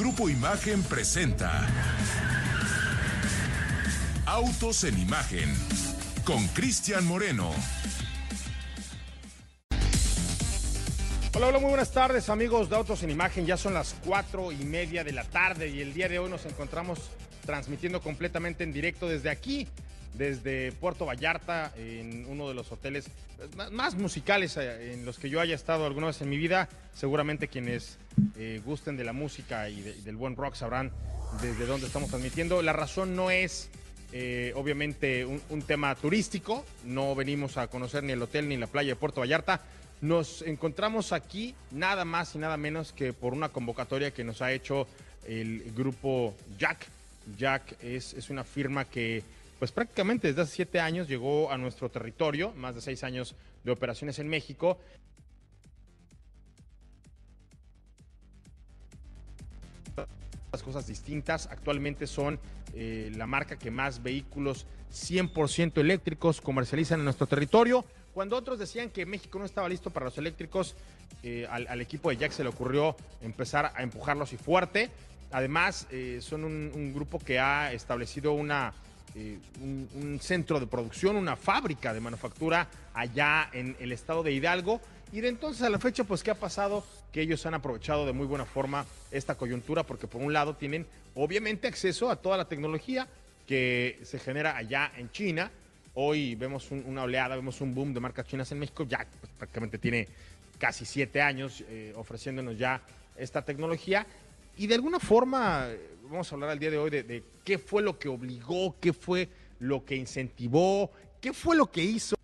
Grupo Imagen presenta Autos en Imagen con Cristian Moreno. Hola, hola, muy buenas tardes amigos de Autos en Imagen. Ya son las cuatro y media de la tarde y el día de hoy nos encontramos transmitiendo completamente en directo desde aquí, desde Puerto Vallarta, en uno de los hoteles más musicales eh, en los que yo haya estado alguna vez en mi vida. Seguramente quienes eh, gusten de la música y, de, y, del buen rock sabrán desde dónde estamos transmitiendo. La razón no es eh, obviamente un, un, tema turístico, no venimos a conocer ni el hotel ni la playa de Puerto Vallarta. Nos encontramos aquí nada más y nada menos que por una convocatoria que nos ha hecho el grupo Jack. Jack es, es una firma que pues prácticamente desde hace siete años llegó a nuestro territorio, más de seis años de operaciones en México. Cosas distintas, actualmente son eh, la marca que más vehículos 100% eléctricos comercializan en nuestro territorio. Cuando otros decían que México no estaba listo para los eléctricos, eh, al, equipo de Jack se le ocurrió empezar a empujarlos y fuerte. Además, eh, son un, grupo que ha establecido una, un, un, centro de producción, una fábrica de manufactura allá en el estado de Hidalgo. Y de entonces a la fecha, pues, ¿qué ha pasado? Que ellos han aprovechado de muy buena forma esta coyuntura, porque por un lado tienen obviamente acceso a toda la tecnología que se genera allá en China. Hoy vemos un, una oleada, vemos un boom de marcas chinas en México. Ya pues, prácticamente tiene casi siete años eh, ofreciéndonos ya esta tecnología. Y de alguna forma, vamos a hablar al día de hoy de, qué fue lo que obligó, qué fue lo que incentivó, qué fue lo que hizo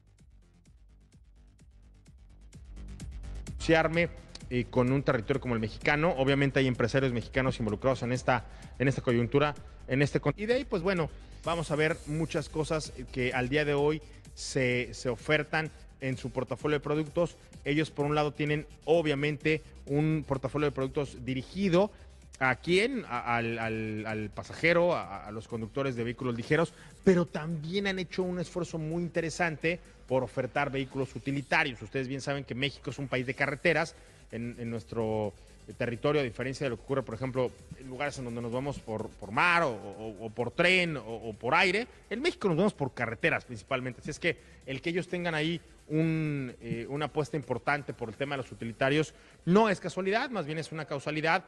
asociarme eh, con un territorio como el mexicano. Obviamente hay empresarios mexicanos involucrados en esta, en esta coyuntura, en este y de ahí, pues bueno, vamos a ver muchas cosas que al día de hoy se, se ofertan en su portafolio de productos. Ellos, por un lado, tienen obviamente un portafolio de productos dirigido a quién, a, al, al, pasajero, a, los conductores de vehículos ligeros, pero también han hecho un esfuerzo muy interesante por ofertar vehículos utilitarios. Ustedes bien saben que México es un país de carreteras, en, en nuestro territorio, a diferencia de lo que ocurre, por ejemplo, en lugares en donde nos vamos por, por mar o, o, por tren o, o, por aire, en México nos vamos por carreteras principalmente. Así es que el que ellos tengan ahí un, eh, una apuesta importante por el tema de los utilitarios no es casualidad, más bien es una causalidad.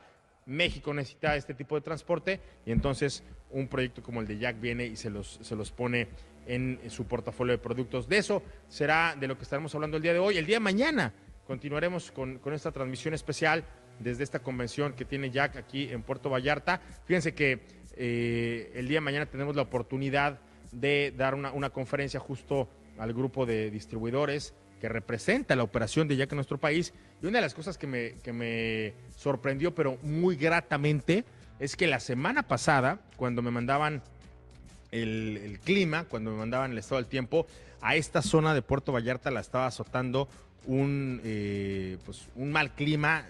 México necesita este tipo de transporte y entonces un proyecto como el de Jack viene y se los, se los pone en su portafolio de productos. De eso será de lo que estaremos hablando el día de hoy. El día de mañana continuaremos con, con esta transmisión especial desde esta convención que tiene Jack aquí en Puerto Vallarta. Fíjense que eh, el día de mañana tenemos la oportunidad de dar una, una, conferencia justo al grupo de distribuidores que representa la operación de Jack en nuestro país. Y una de las cosas que me, que me sorprendió, pero muy gratamente, es que la semana pasada, cuando me mandaban el, el clima, cuando me mandaban el estado del tiempo, a esta zona de Puerto Vallarta la estaba azotando un, eh, pues, un mal clima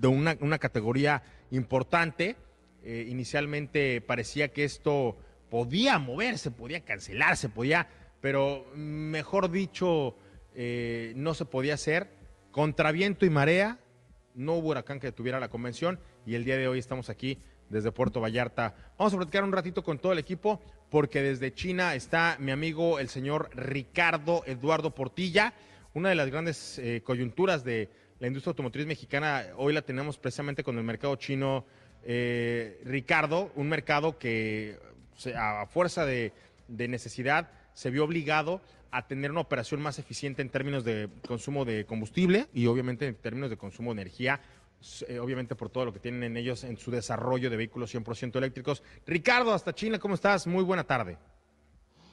de una, una categoría importante. Eh, inicialmente parecía que esto podía moverse, podía cancelarse, podía, pero mejor dicho, eh, no se podía hacer. Contra viento y marea, no hubo huracán que detuviera la convención y el día de hoy estamos aquí desde Puerto Vallarta. Vamos a platicar un ratito con todo el equipo porque desde China está mi amigo el señor Ricardo Eduardo Portilla, una de las grandes eh, coyunturas de, la industria automotriz mexicana hoy la tenemos precisamente con el mercado chino, eh, Ricardo, un mercado que a fuerza de, de, necesidad se vio obligado a tener una operación más eficiente en términos de consumo de combustible y obviamente en términos de consumo de energía, eh, obviamente por todo lo que tienen en ellos en su desarrollo de vehículos 100% eléctricos. Ricardo, hasta China, ¿cómo estás? Muy buena tarde.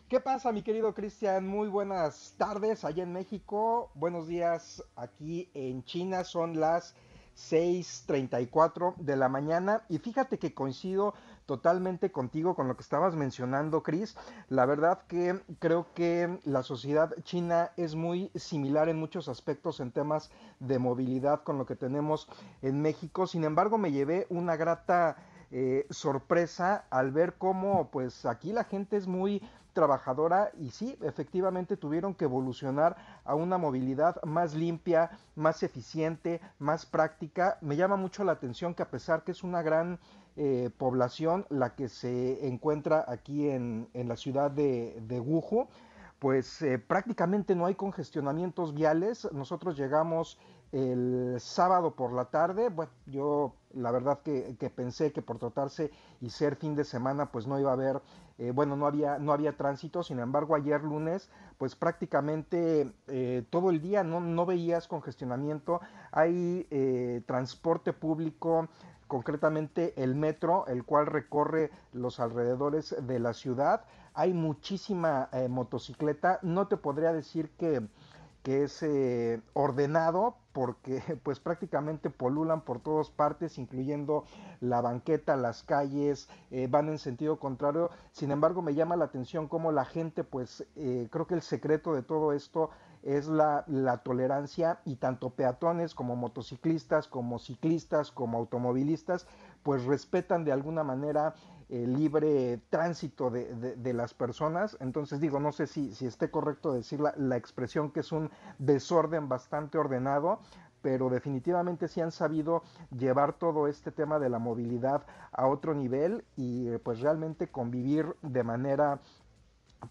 ¿Qué pasa, mi querido Cristian? Muy buenas tardes allá en México. Buenos días aquí en China. Son las 6.34 de la mañana y fíjate que coincido totalmente contigo con lo que estabas mencionando, Chris. La verdad que creo que la sociedad china es muy similar en muchos aspectos en temas de movilidad con lo que tenemos en México. Sin embargo, me llevé una grata eh, sorpresa al ver cómo pues aquí la gente es muy trabajadora y sí, efectivamente tuvieron que evolucionar a una movilidad más limpia, más eficiente, más práctica. Me llama mucho la atención que a pesar que es una gran eh, población la que se encuentra aquí en, en la ciudad de, de pues eh, prácticamente no hay congestionamientos viales. Nosotros llegamos el sábado por la tarde. Bueno, yo la verdad que, que, pensé que por tratarse y ser fin de semana, pues no iba a haber, eh, bueno, no había, no había tránsito. Sin embargo, ayer lunes, pues prácticamente eh, todo el día no, no, veías congestionamiento. Hay eh, transporte público concretamente el metro, el cual recorre los alrededores de la ciudad. Hay muchísima motocicleta. No te podría decir que, que es eh, ordenado porque pues prácticamente polulan por todas partes, incluyendo la banqueta, las calles, eh, van en sentido contrario. Sin embargo, me llama la atención cómo la gente, pues eh, creo que el secreto de todo esto es la, la, tolerancia y tanto peatones como motociclistas, como ciclistas, como automovilistas, pues respetan de alguna manera el libre tránsito de, de, las personas. Entonces digo, no sé si, si esté correcto decir la, la, expresión que es un desorden bastante ordenado, pero definitivamente sí han sabido llevar todo este tema de la movilidad a otro nivel y pues realmente convivir de manera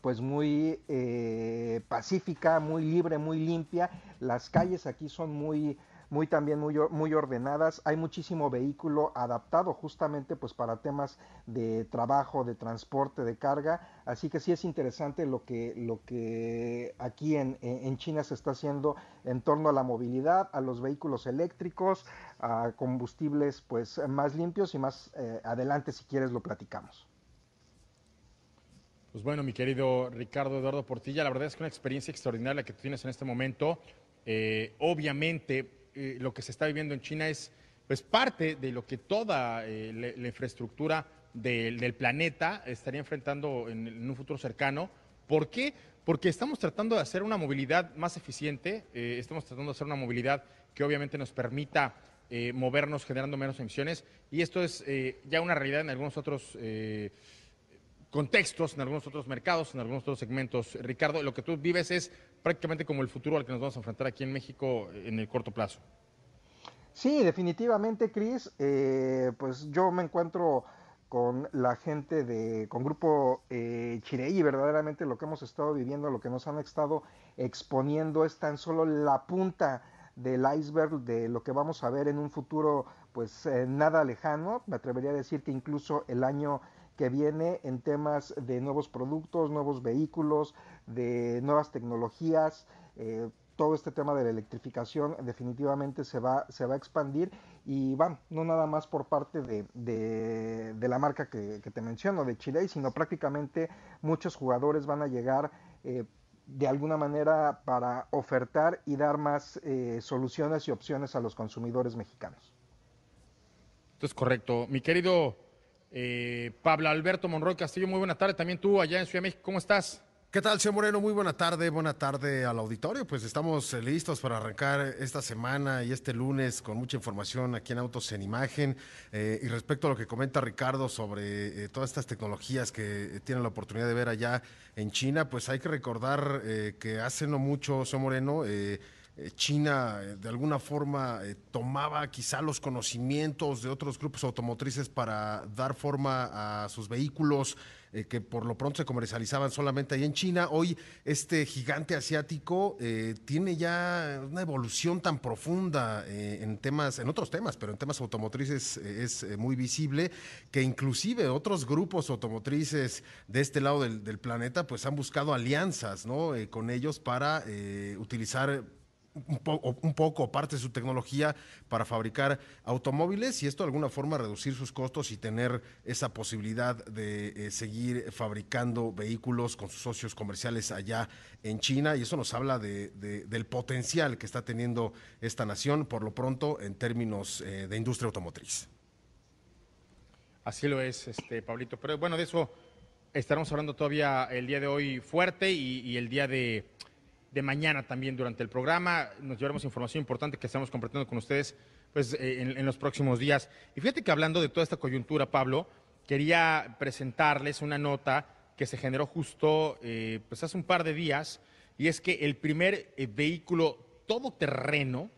pues muy eh, pacífica, muy libre, muy limpia. Las calles aquí son muy, muy también muy, muy ordenadas. Hay muchísimo vehículo adaptado justamente pues para temas de trabajo, de transporte, de carga. Así que sí es interesante lo que, lo que aquí en, en China se está haciendo en torno a la movilidad, a los vehículos eléctricos, a combustibles pues más limpios y más eh, adelante si quieres lo platicamos. Pues bueno, mi querido Ricardo Eduardo Portilla, la verdad es que una experiencia extraordinaria que tú tienes en este momento. Eh, obviamente, eh, lo que se está viviendo en China es pues, parte de lo que toda eh, la, infraestructura de, del planeta estaría enfrentando en, en, un futuro cercano. ¿Por qué? Porque estamos tratando de hacer una movilidad más eficiente, eh, estamos tratando de hacer una movilidad que obviamente nos permita movernos generando menos emisiones y esto es ya una realidad en algunos otros contextos, en algunos otros mercados, en algunos otros segmentos. Ricardo, lo que tú vives es prácticamente como el futuro al que nos vamos a enfrentar aquí en México en el corto plazo. Sí, definitivamente, Cris. Eh, pues yo me encuentro con la gente de, con Grupo eh, y verdaderamente lo que hemos estado viviendo, lo que nos han estado exponiendo es tan solo la punta del iceberg de lo que vamos a ver en un futuro pues eh, nada lejano. Me atrevería a decir que incluso el año que viene en temas de nuevos productos, nuevos vehículos, de nuevas tecnologías. Eh, todo este tema de la electrificación definitivamente se va, se va a expandir y van, no nada más por parte de, de, la marca que, que, te menciono, de Chile, sino prácticamente muchos jugadores van a llegar eh, de alguna manera para ofertar y dar más eh, soluciones y opciones a los consumidores mexicanos. Esto es correcto. Mi querido eh, Pablo Alberto Monroy Castillo, muy buena tarde. También tú allá en Ciudad México, ¿cómo estás? ¿Qué tal, señor Moreno? Muy buena tarde, buena tarde al auditorio. Pues estamos listos para arrancar esta semana y este lunes con mucha información aquí en Autos en Imagen. Eh, y respecto a lo que comenta Ricardo sobre eh, todas estas tecnologías que tienen la oportunidad de ver allá en China, pues hay que recordar eh, que hace no mucho, señor Moreno, China de alguna forma tomaba quizá los conocimientos de otros grupos automotrices para dar forma a sus vehículos eh, que por lo pronto se comercializaban solamente ahí en China. Hoy este gigante asiático eh, tiene ya una evolución tan profunda eh, en temas, en otros temas, pero en temas automotrices es muy visible que inclusive otros grupos automotrices de este lado del, del planeta pues han buscado alianzas ¿no? con ellos para utilizar un, un, poco parte de su tecnología para fabricar automóviles y esto de alguna forma reducir sus costos y tener esa posibilidad de eh, seguir fabricando vehículos con sus socios comerciales allá en China y eso nos habla de, de, del potencial que está teniendo esta nación por lo pronto en términos eh, de industria automotriz. Así lo es, este Pablito. Pero bueno, de eso estaremos hablando todavía el día de hoy fuerte y el día de de mañana también durante el programa. Nos llevaremos información importante que estamos compartiendo con ustedes pues, eh, en, en, los próximos días. Y fíjate que hablando de toda esta coyuntura, Pablo, quería presentarles una nota que se generó justo eh, pues hace un par de días, y es que el primer eh, vehículo todoterreno,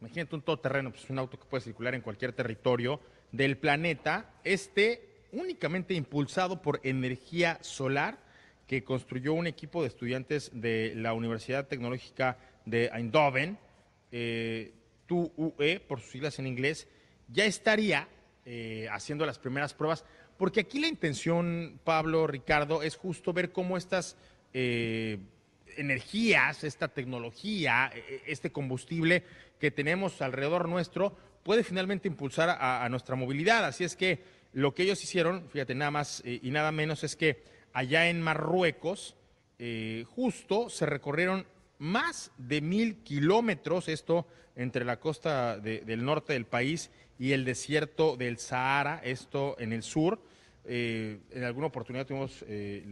imagínate un todoterreno, pues un auto que puede circular en cualquier territorio del planeta, este únicamente impulsado por energía solar, que construyó un equipo de estudiantes de la Universidad Tecnológica de Eindhoven, eh, TUE, por sus siglas en inglés, ya estaría eh, haciendo las primeras pruebas, porque aquí la intención, Pablo, Ricardo, es justo ver cómo estas eh, energías, esta tecnología, e, e, este combustible que tenemos alrededor nuestro, puede finalmente impulsar a, a nuestra movilidad. Así es que lo que ellos hicieron, fíjate, nada más y nada menos es que allá en Marruecos, eh, justo se recorrieron más de mil kilómetros, esto entre la costa de, del norte del país y el desierto del Sahara, esto en el sur. Eh, en alguna oportunidad tuvimos eh,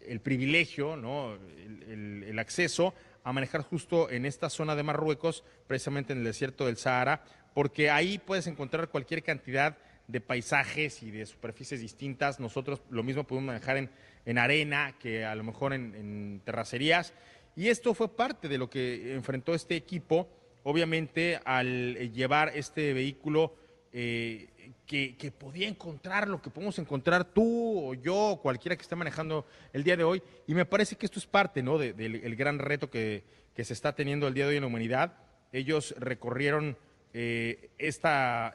el privilegio, ¿no? el, el, el acceso a manejar justo en esta zona de Marruecos, precisamente en el desierto del Sahara, porque ahí puedes encontrar cualquier cantidad de paisajes y de superficies distintas. Nosotros lo mismo podemos manejar en, en arena que a lo mejor en, terracerías. Y esto fue parte de lo que enfrentó este equipo, obviamente al llevar este vehículo eh, que, que, podía encontrar lo que podemos encontrar tú o yo, o cualquiera que esté manejando el día de hoy. Y me parece que esto es parte ¿no? del de, de gran reto que, que, se está teniendo el día de hoy en la humanidad. Ellos recorrieron eh, esta,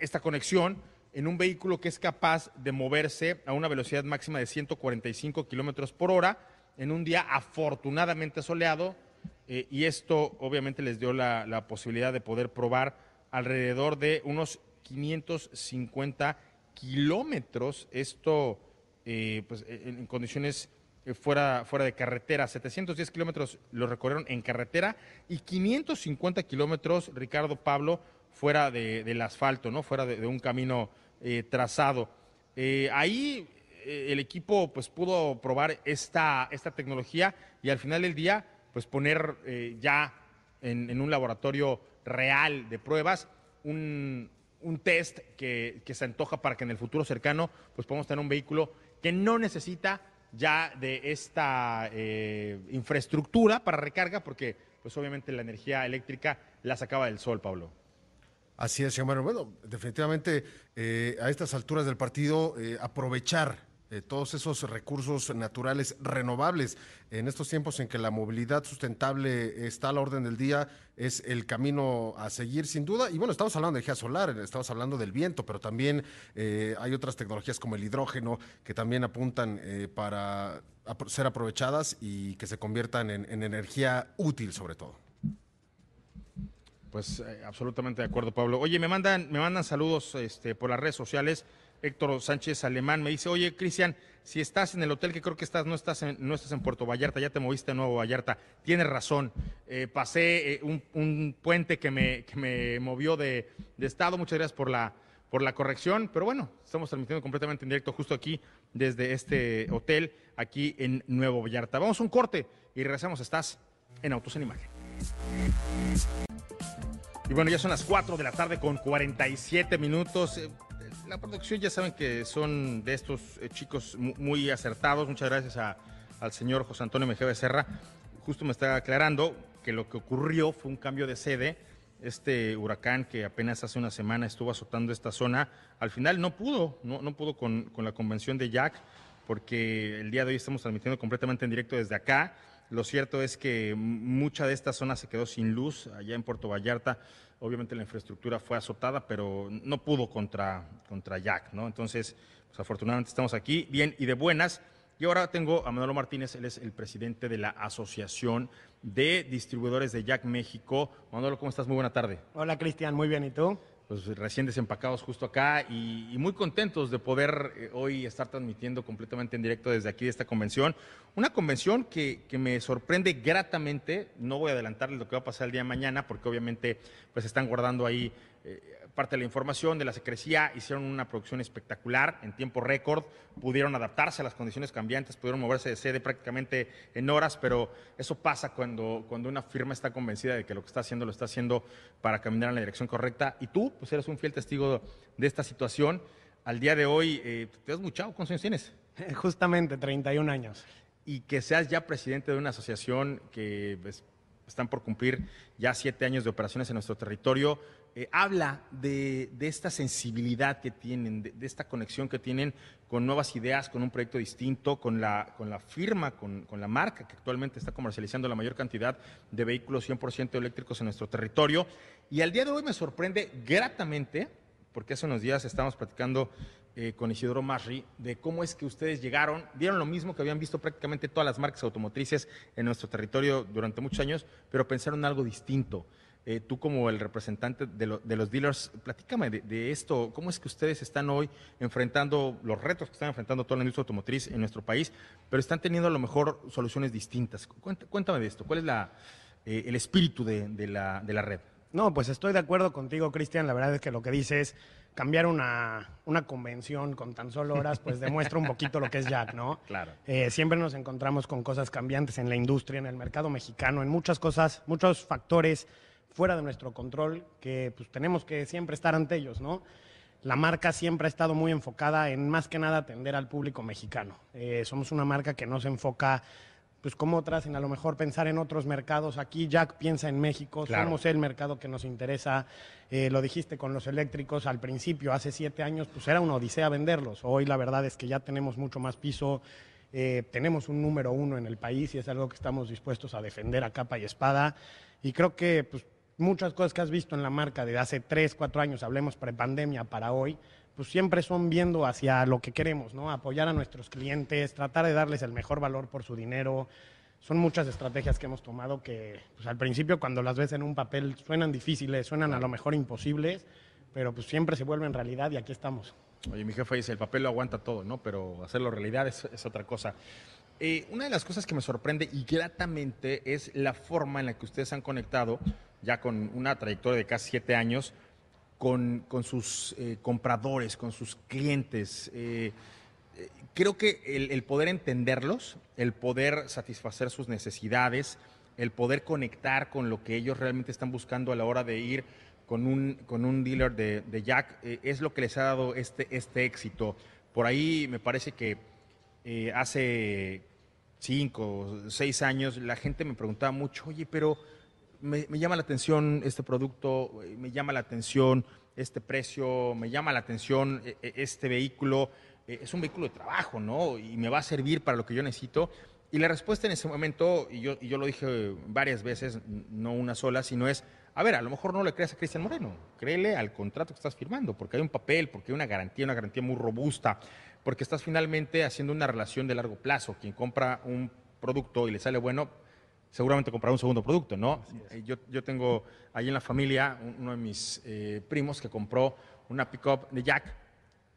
esta conexión en un vehículo que es capaz de moverse a una velocidad máxima de 145 kilómetros por hora en un día afortunadamente soleado. Eh, y esto obviamente les dio la, la, posibilidad de poder probar alrededor de unos 550 kilómetros. Esto, eh, pues, en, en condiciones eh, fuera, fuera de carretera. 710 kilómetros lo recorrieron en carretera y 550 kilómetros, Ricardo Pablo, fuera de, del asfalto, ¿no? Fuera de un camino eh, trazado. Eh, ahí eh, el equipo pues pudo probar esta, esta tecnología y al final del día pues poner eh, ya en, en, un laboratorio real de pruebas un, un test que, que, se antoja para que en el futuro cercano pues podamos tener un vehículo que no necesita ya de esta eh, infraestructura para recarga porque pues obviamente la energía eléctrica la sacaba del sol, Pablo. Así es, Bueno, bueno definitivamente eh, a estas alturas del partido eh, aprovechar eh, todos esos recursos naturales renovables en estos tiempos en que la movilidad sustentable está a la orden del día es el camino a seguir sin duda. Y bueno, estamos hablando de energía solar, estamos hablando del viento, pero también eh, hay otras tecnologías como el hidrógeno que también apuntan para ser aprovechadas y que se conviertan en energía útil sobre todo. Pues eh, absolutamente de acuerdo, Pablo. Oye, me mandan, me mandan saludos este, por las redes sociales. Héctor Sánchez Alemán me dice, oye, Cristian, si estás en el hotel que creo que estás, no estás en, no estás en Puerto Vallarta, ya te moviste a Nuevo Vallarta. Tienes razón. Eh, pasé eh, un, puente que me, que me movió de, de, estado. Muchas gracias por la, por la corrección. Pero bueno, estamos transmitiendo completamente en directo justo aquí, desde este hotel, aquí en Nuevo Vallarta. Vamos a un corte y regresamos. Estás en Autos en Imagen. Y bueno, ya son las 4 de la tarde con 47 minutos. Eh, la producción ya saben que son de estos eh, chicos muy acertados. Muchas gracias a, al señor José Antonio Mejía Becerra. Justo me está aclarando que lo que ocurrió fue un cambio de sede. Este huracán que apenas hace una semana estuvo azotando esta zona, al final no pudo, no, pudo con, con la convención de Jack, porque el día de hoy estamos transmitiendo completamente en directo desde acá. Lo cierto es que mucha de esta zona se quedó sin luz allá en Puerto Vallarta. Obviamente la infraestructura fue azotada, pero no pudo contra, contra Jack, ¿no? Entonces, pues afortunadamente estamos aquí, bien y de buenas. Y ahora tengo a Manolo Martínez, él es el presidente de la Asociación de Distribuidores de Jack México. Manolo, ¿cómo estás? Muy buena tarde. Hola Cristian, muy bien, ¿y tú? Pues recién desempacados justo acá y, muy contentos de poder eh, hoy estar transmitiendo completamente en directo desde aquí de esta convención. Una convención que, que me sorprende gratamente, no voy a adelantarles lo que va a pasar el día de mañana porque obviamente pues están guardando ahí eh, parte de la información de la secrecía, hicieron una producción espectacular en tiempo récord, pudieron adaptarse a las condiciones cambiantes, pudieron moverse de sede prácticamente en horas, pero eso pasa cuando, cuando una firma está convencida de que lo que está haciendo lo está haciendo para caminar en la dirección correcta. Y tú, pues eres un fiel testigo de esta situación. Al día de hoy, eh, te has muchado, ¿cuántos años tienes? Justamente 31 años. Y que seas ya presidente de una asociación que pues, están por cumplir ya siete años de operaciones en nuestro territorio, eh, habla de, esta sensibilidad que tienen, de, esta conexión que tienen con nuevas ideas, con un proyecto distinto, con la, con la firma, con, la marca que actualmente está comercializando la mayor cantidad de vehículos 100% eléctricos en nuestro territorio. Y al día de hoy me sorprende gratamente, porque hace unos días estábamos platicando eh, con Isidoro Masri de cómo es que ustedes llegaron, vieron lo mismo que habían visto prácticamente todas las marcas automotrices en nuestro territorio durante muchos años, pero pensaron algo distinto. Eh, tú como el representante de, lo, de los dealers, platícame de, de, esto, cómo es que ustedes están hoy enfrentando los retos que están enfrentando toda la industria automotriz en nuestro país, pero están teniendo a lo mejor soluciones distintas. Cuéntame, de esto, ¿cuál es la, eh, el espíritu de, de, la, de la red? No, pues estoy de acuerdo contigo, Cristian. La verdad es que lo que dices, cambiar una, una, convención con tan solo horas, pues demuestra un poquito lo que es Jack, ¿no? Claro. Eh, siempre nos encontramos con cosas cambiantes en la industria, en el mercado mexicano, en muchas cosas, muchos factores fuera de nuestro control que pues tenemos que siempre estar ante ellos, ¿no? La marca siempre ha estado muy enfocada en más que nada atender al público mexicano. Eh, somos una marca que no se enfoca pues como otras, en a lo mejor pensar en otros mercados. Aquí Jack piensa en México, claro. somos el mercado que nos interesa. Eh, lo dijiste con los eléctricos al principio, hace siete años, pues era una odisea venderlos. Hoy la verdad es que ya tenemos mucho más piso, eh, tenemos un número uno en el país y es algo que estamos dispuestos a defender a capa y espada. Y creo que pues, muchas cosas que has visto en la marca de hace tres, cuatro años, hablemos prepandemia para hoy, pues siempre son viendo hacia lo que queremos, ¿no? Apoyar a nuestros clientes, tratar de darles el mejor valor por su dinero. Son muchas estrategias que hemos tomado que pues, al principio cuando las ves en un papel suenan difíciles, suenan a lo mejor imposibles, pero pues siempre se vuelven realidad y aquí estamos. Oye, mi jefe dice, el papel lo aguanta todo, ¿no? Pero hacerlo realidad es, es otra cosa. Eh, una de las cosas que me sorprende y gratamente es la forma en la que ustedes han conectado, ya con una trayectoria de casi siete años, con, con sus eh, compradores, con sus clientes. Eh, creo que el, el, poder entenderlos, el poder satisfacer sus necesidades, el poder conectar con lo que ellos realmente están buscando a la hora de ir con un, con un dealer de, de Jack, eh, es lo que les ha dado este, este éxito. Por ahí me parece que eh, hace cinco, seis años la gente me preguntaba mucho, oye, pero me, llama la atención este producto, me llama la atención este precio, me llama la atención este vehículo, es un vehículo de trabajo, ¿no? Y me va a servir para lo que yo necesito. Y la respuesta en ese momento, y yo, y yo lo dije varias veces, no una sola, sino es, a ver, a lo mejor no le creas a Cristian Moreno, créele al contrato que estás firmando, porque hay un papel, porque hay una garantía, una garantía muy robusta, porque estás finalmente haciendo una relación de largo plazo. Quien compra un producto y le sale bueno, seguramente comprará un segundo producto, ¿no? Yo, yo, tengo ahí en la familia uno de mis eh, primos que compró una pickup de Jack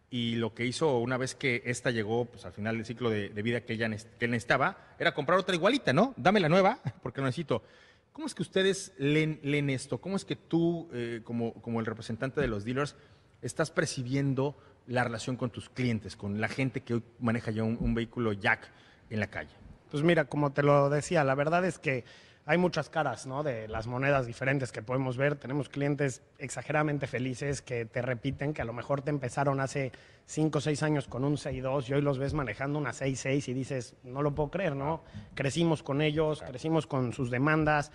y lo que hizo una vez que esta llegó pues, al final del ciclo de, de vida que, ella que él necesitaba era comprar otra igualita, ¿no? Dame la nueva porque lo necesito. ¿Cómo es que ustedes leen, leen esto? ¿Cómo es que tú, eh, como, como el representante de los dealers, estás percibiendo la relación con tus clientes, con la gente que hoy maneja ya un, un vehículo Jack en la calle? Pues mira, como te lo decía, la verdad es que hay muchas caras, ¿no? De las monedas diferentes que podemos ver. Tenemos clientes exageradamente felices que te repiten que a lo mejor te empezaron hace 5 o 6 años con un 6.2 y hoy los ves manejando una 6.6 y dices, no lo puedo creer, ¿no? Crecimos con ellos, crecimos con sus demandas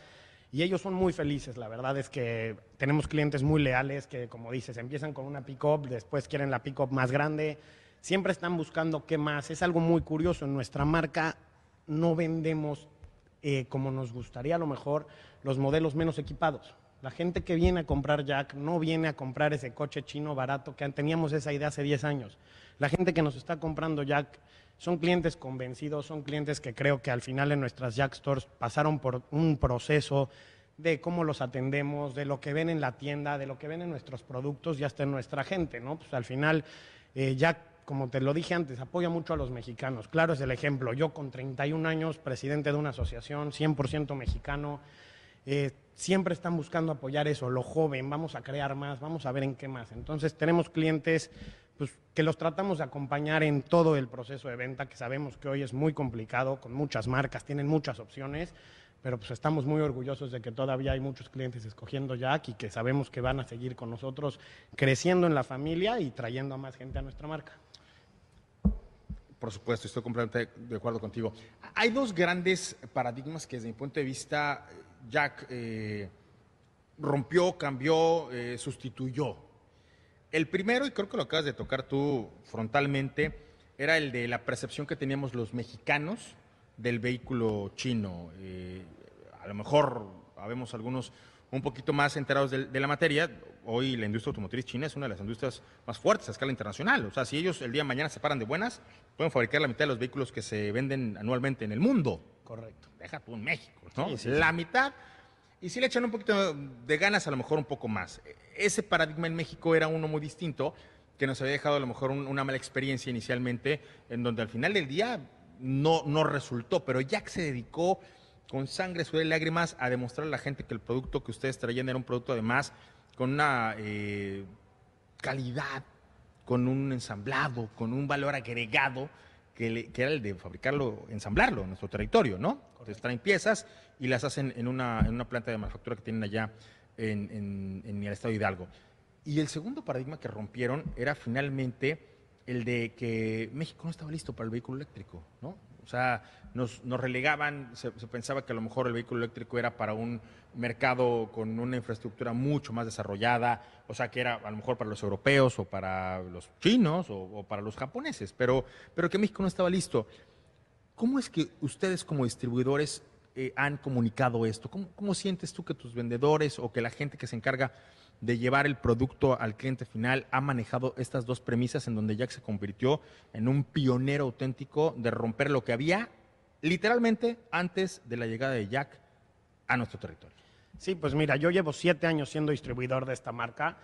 y ellos son muy felices. La verdad es que tenemos clientes muy leales que, como dices, empiezan con una pick-up, después quieren la pick-up más grande. Siempre están buscando qué más. Es algo muy curioso. En nuestra marca no vendemos eh, como nos gustaría a lo mejor los modelos menos equipados. La gente que viene a comprar Jack no viene a comprar ese coche chino barato que teníamos esa idea hace 10 años. La gente que nos está comprando Jack son clientes convencidos, son clientes que creo que al final en nuestras Jack Stores pasaron por un proceso de cómo los atendemos, de lo que ven en la tienda, de lo que ven en nuestros productos y hasta en nuestra gente, ¿no? Pues al final, eh, Jack, como te lo dije antes, apoya mucho a los mexicanos. Claro es el ejemplo. Yo con 31 años, presidente de una asociación 100% mexicano, eh, siempre están buscando apoyar eso, lo joven, vamos a crear más, vamos a ver en qué más. Entonces tenemos clientes pues, que los tratamos de acompañar en todo el proceso de venta, que sabemos que hoy es muy complicado, con muchas marcas, tienen muchas opciones, pero pues estamos muy orgullosos de que todavía hay muchos clientes escogiendo Jack y que sabemos que van a seguir con nosotros creciendo en la familia y trayendo a más gente a nuestra marca. Por supuesto, estoy completamente de acuerdo contigo. Hay dos grandes paradigmas que desde mi punto de vista Jack eh, rompió, cambió, eh, sustituyó el primero, y creo que lo acabas de tocar tú frontalmente, era el de la percepción que teníamos los mexicanos del vehículo chino. Eh, a lo mejor habemos algunos un poquito más enterados de, la materia. Hoy la industria automotriz china es una de las industrias más fuertes a escala internacional. O sea, si ellos el día de mañana se paran de buenas, pueden fabricar la mitad de los vehículos que se venden anualmente en el mundo. Correcto. Deja tú en México, ¿no? La mitad y si le echan un poquito de ganas, a lo mejor un poco más. Ese paradigma en México era uno muy distinto, que nos había dejado a lo mejor una mala experiencia inicialmente, en donde al final del día no, no resultó, pero Jack se dedicó con sangre, sudor y lágrimas a demostrar a la gente que el producto que ustedes traían era un producto además con una eh, calidad, con un ensamblado, con un valor agregado que, era el de fabricarlo, ensamblarlo en nuestro territorio, ¿no? Entonces traen piezas y las hacen en una, en una planta de manufactura que tienen allá en, en, el estado de Hidalgo. Y el segundo paradigma que rompieron era finalmente el de que México no estaba listo para el vehículo eléctrico, ¿no? O sea, nos, nos relegaban, se, pensaba que a lo mejor el vehículo eléctrico era para un mercado con una infraestructura mucho más desarrollada, o sea, que era a lo mejor para los europeos o para los chinos o, para los japoneses, pero, pero que México no estaba listo. ¿Cómo es que ustedes como distribuidores eh, han comunicado esto? ¿Cómo, ¿Cómo sientes tú que tus vendedores o que la gente que se encarga de llevar el producto al cliente final ha manejado estas dos premisas en donde Jack se convirtió en un pionero auténtico de romper lo que había literalmente antes de la llegada de Jack a nuestro territorio. Sí, pues mira, yo llevo siete años siendo distribuidor de esta marca.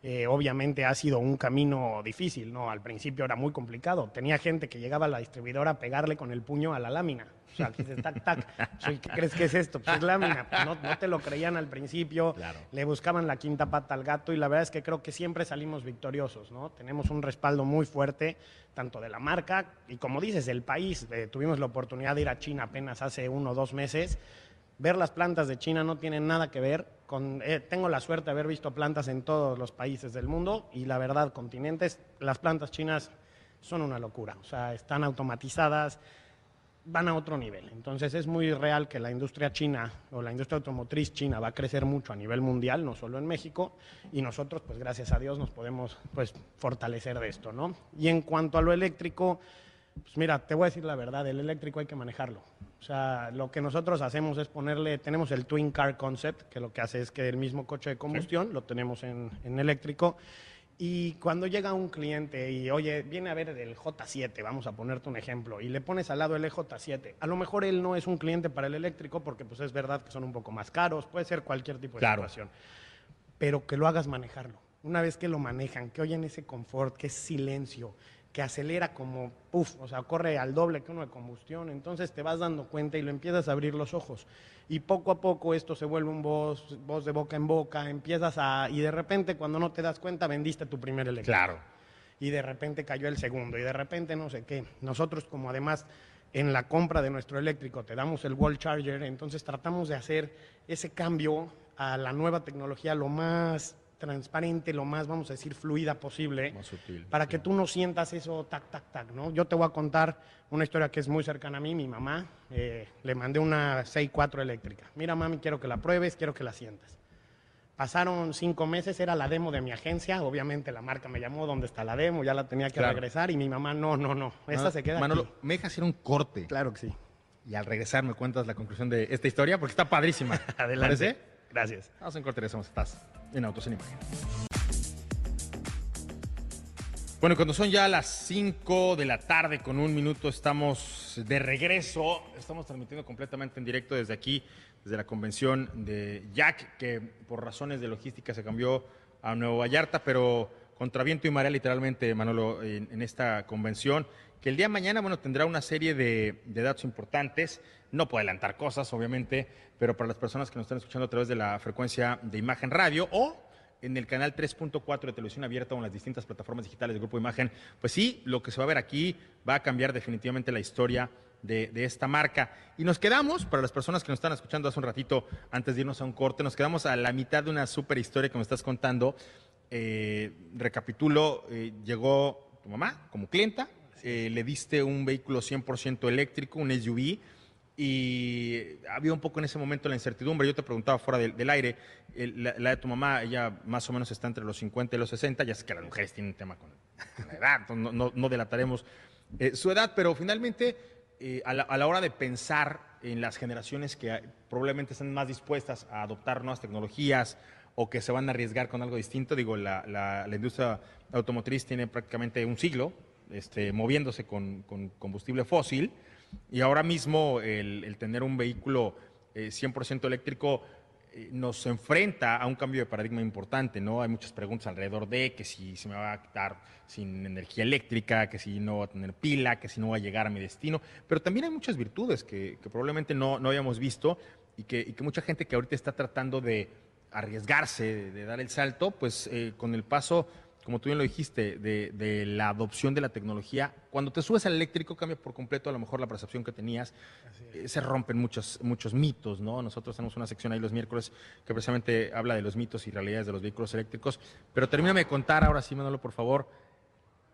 Eh, obviamente ha sido un camino difícil, ¿no? Al principio era muy complicado. Tenía gente que llegaba a la distribuidora a pegarle con el puño a la lámina. O sea, tac, tac. ¿Qué crees que es esto? Pues es lámina. Pues no, te lo creían al principio. Le buscaban la quinta pata al gato y la verdad es que creo que siempre salimos victoriosos, ¿no? Tenemos un respaldo muy fuerte, tanto de la marca y como dices, del país. Eh, tuvimos la oportunidad de ir a China apenas hace uno o dos meses ver las plantas de China no tiene nada que ver con... Eh, tengo la suerte de haber visto plantas en todos los países del mundo y la verdad, continentes, las plantas chinas son una locura. O sea, están automatizadas, van a otro nivel. Entonces es muy real que la industria china o la industria automotriz china va a crecer mucho a nivel mundial, no solo en México, y nosotros, pues gracias a Dios, nos podemos pues, fortalecer de esto, ¿no? Y en cuanto a lo eléctrico, pues mira, te voy a decir la verdad, el eléctrico hay que manejarlo. O sea, lo que nosotros hacemos es ponerle, tenemos el Twin Car Concept, que lo que hace es que el mismo coche de combustión lo tenemos en, eléctrico. Y cuando llega un cliente y, oye, viene a ver el J7, vamos a ponerte un ejemplo, y le pones al lado el EJ7, a lo mejor él no es un cliente para el eléctrico porque pues es verdad que son un poco más caros, puede ser cualquier tipo de situación, pero que lo hagas manejarlo. Una vez que lo manejan, que oyen ese confort, que es silencio, que acelera como, puff, o sea, corre al doble que uno de combustión, entonces te vas dando cuenta y lo empiezas a abrir los ojos. Y poco a poco esto se vuelve un voz, voz de boca en boca, empiezas a, y de repente cuando no te das cuenta vendiste tu primer eléctrico. Claro. Y de repente cayó el segundo, y de repente no sé qué. Nosotros como además en la compra de nuestro eléctrico te damos el wall charger, entonces tratamos de hacer ese cambio a la nueva tecnología lo más transparente, lo más, vamos a decir, fluida posible, para que tú no sientas eso tac, tac, tac, ¿no? Yo te voy a contar una historia que es muy cercana a mí, mi mamá, eh, le mandé una 6.4 eléctrica. Mira, mami, quiero que la pruebes, quiero que la sientas. Pasaron cinco meses, era la demo de mi agencia, obviamente la marca me llamó, ¿dónde está la demo? Ya la tenía que regresar y mi mamá, no, no, no, esta se queda Manolo, me dejas hacer un corte. Claro que sí. Y al regresar me cuentas la conclusión de esta historia, porque está padrísima. Adelante. Gracias. Vamos en corte. Estás en Autos en Imagen. Bueno, cuando son ya las 5 de la tarde con un minuto, estamos de regreso. Estamos transmitiendo completamente en directo desde aquí, desde la convención de Jack, que por razones de logística se cambió a Nuevo Vallarta, pero contra viento y marea, literalmente, Manolo, en, en esta convención, que el día de mañana, bueno, tendrá una serie de, de datos importantes. No puedo adelantar cosas, obviamente, pero para las personas que nos están escuchando a través de la frecuencia de imagen radio o en el canal 3.4 de televisión abierta o en las distintas plataformas digitales del Grupo Imagen, pues sí, lo que se va a ver aquí va a cambiar definitivamente la historia de, de, esta marca. Y nos quedamos, para las personas que nos están escuchando hace un ratito, antes de irnos a un corte, nos quedamos a la mitad de una super historia que me estás contando. Eh, recapitulo, eh, llegó tu mamá como clienta, eh, le diste un vehículo 100% eléctrico, un SUV, y había un poco en ese momento la incertidumbre. Yo te preguntaba fuera del, aire, la, de tu mamá, ella más o menos está entre los 50 y los 60, ya sé que las mujeres tienen un tema con, la edad, no, no, no delataremos eh, su edad, pero finalmente eh, a, la, hora de pensar en las generaciones que probablemente están más dispuestas a adoptar nuevas tecnologías o que se van a arriesgar con algo distinto, digo, la, industria automotriz tiene prácticamente un siglo este, moviéndose con combustible fósil. Y ahora mismo el, el tener un vehículo eh, 100% eléctrico eh, nos enfrenta a un cambio de paradigma importante, ¿no? Hay muchas preguntas alrededor de que si se me va a quitar sin energía eléctrica, que si no va a tener pila, que si no va a llegar a mi destino, pero también hay muchas virtudes que, que probablemente no, no habíamos visto y que, y que, mucha gente que ahorita está tratando de arriesgarse, de, de dar el salto, pues eh, con el paso como tú bien lo dijiste, de, de, la adopción de la tecnología, cuando te subes al eléctrico cambia por completo a lo mejor la percepción que tenías, eh, se rompen muchos, muchos mitos, ¿no? Nosotros tenemos una sección ahí los miércoles que precisamente habla de los mitos y realidades de los vehículos eléctricos, pero termíname de contar ahora sí, Manolo, por favor,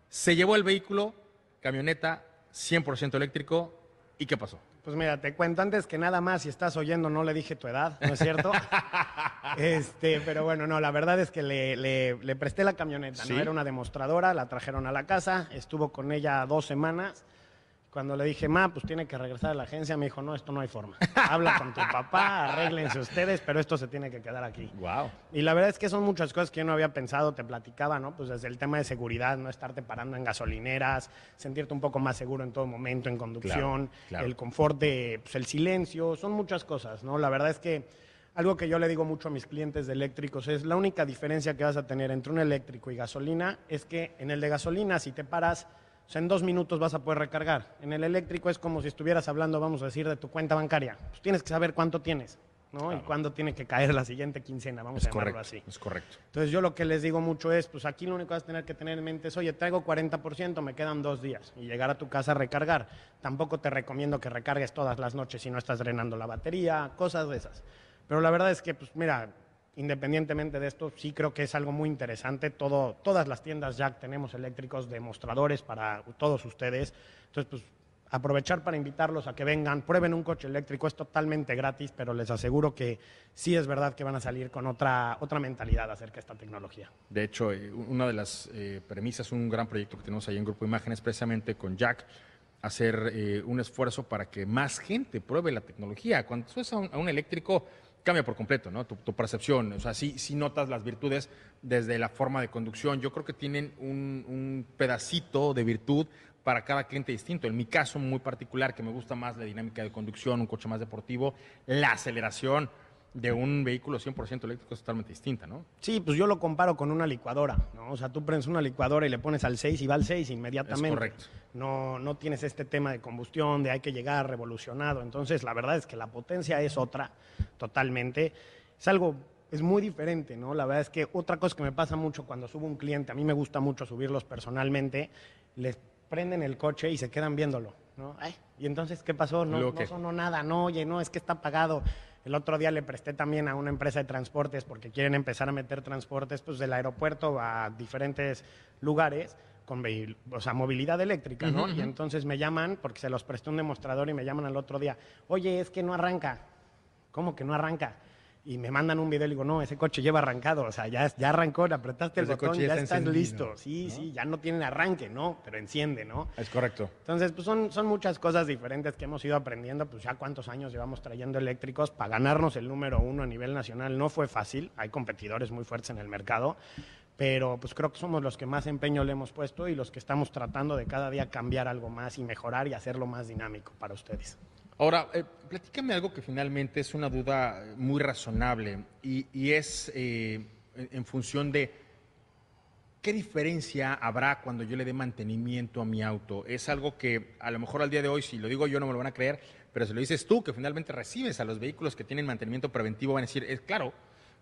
se llevó el vehículo, camioneta 100% eléctrico, ¿y qué pasó? Pues mira, te cuento antes que nada más, si estás oyendo, no le dije tu edad, ¿no es cierto? este, pero bueno, no, la verdad es que le, le, le presté la camioneta, ¿Sí? ¿no? Era una demostradora, la trajeron a la casa, estuvo con ella dos semanas. Cuando le dije, ma, pues tiene que regresar a la agencia, me dijo, no, esto no hay forma. Habla con tu papá, arréglense ustedes, pero esto se tiene que quedar aquí. Wow. Y la verdad es que son muchas cosas que yo no había pensado, te platicaba, ¿no? Pues desde el tema de seguridad, no estarte parando en gasolineras, sentirte un poco más seguro en todo momento, en conducción, claro, claro. el confort de, pues el silencio, son muchas cosas, ¿no? La verdad es que algo que yo le digo mucho a mis clientes de eléctricos es la única diferencia que vas a tener entre un eléctrico y gasolina es que en el de gasolina, si te paras o sea, en dos minutos vas a poder recargar. En el eléctrico es como si estuvieras hablando, vamos a decir, de tu cuenta bancaria. Pues tienes que saber cuánto tienes, ¿no? Claro. Y cuándo tiene que caer la siguiente quincena, vamos es a llamarlo correcto, así. Es correcto. Entonces yo lo que les digo mucho es, pues aquí lo único que vas a tener que tener en mente es, oye, traigo 40%, me quedan dos días. Y llegar a tu casa a recargar. Tampoco te recomiendo que recargues todas las noches si no estás drenando la batería, cosas de esas. Pero la verdad es que, pues mira, independientemente de esto, sí creo que es algo muy interesante. Todo, todas las tiendas Jack tenemos eléctricos demostradores para todos ustedes. Entonces, pues aprovechar para invitarlos a que vengan, prueben un coche eléctrico, es totalmente gratis, pero les aseguro que sí es verdad que van a salir con otra, otra mentalidad acerca de esta tecnología. De hecho, eh, una de las eh, premisas, un gran proyecto que tenemos ahí en Grupo Imágenes, precisamente con Jack, hacer eh, un esfuerzo para que más gente pruebe la tecnología. Cuando subes a a un eléctrico, cambia por completo, ¿no? Tu, tu, percepción, o sea, sí, sí notas las virtudes desde la forma de conducción. Yo creo que tienen un, un, pedacito de virtud para cada cliente distinto. En mi caso muy particular, que me gusta más la dinámica de conducción, un coche más deportivo, la aceleración de un vehículo 100% eléctrico es totalmente distinta, ¿no? Sí, pues yo lo comparo con una licuadora, ¿no? O sea, tú prendes una licuadora y le pones al 6 y va al 6 inmediatamente. Es correcto. No, no tienes este tema de combustión, de hay que llegar revolucionado. Entonces, la verdad es que la potencia es otra, totalmente. Es algo, es muy diferente, ¿no? La verdad es que otra cosa que me pasa mucho cuando subo un cliente, a mí me gusta mucho subirlos personalmente, les prenden el coche y se quedan viéndolo, ¿no? Ay, y entonces, ¿qué pasó? No, no sonó nada, no, oye, no, es que está apagado. El otro día le presté también a una empresa de transportes porque quieren empezar a meter transportes pues, del aeropuerto a diferentes lugares con o sea, movilidad eléctrica, ¿no? Uh -huh. Y entonces me llaman porque se los presté un demostrador y me llaman al otro día, oye, es que no arranca. ¿Cómo que no arranca? Y me mandan un video y digo, no, ese coche lleva arrancado, o sea, ya, ya arrancó, le apretaste el Ese botón, ya ya, está estás listo. Sí, sí, ya no tiene arranque, ¿no? Pero enciende, ¿no? Es correcto. Entonces, pues son, son muchas cosas diferentes que hemos ido aprendiendo, pues ya cuántos años llevamos trayendo eléctricos. Para ganarnos el número uno a nivel nacional no fue fácil, hay competidores muy fuertes en el mercado, pero pues creo que somos los que más empeño le hemos puesto y los que estamos tratando de cada día cambiar algo más y mejorar y hacerlo más dinámico para ustedes. Ahora, eh, platícame algo que finalmente es una duda muy razonable y, es eh, en, función de qué diferencia habrá cuando yo le dé mantenimiento a mi auto. Es algo que a lo mejor al día de hoy, si lo digo yo, no me lo van a creer, pero si lo dices tú, que finalmente recibes a los vehículos que tienen mantenimiento preventivo, van a decir, es claro,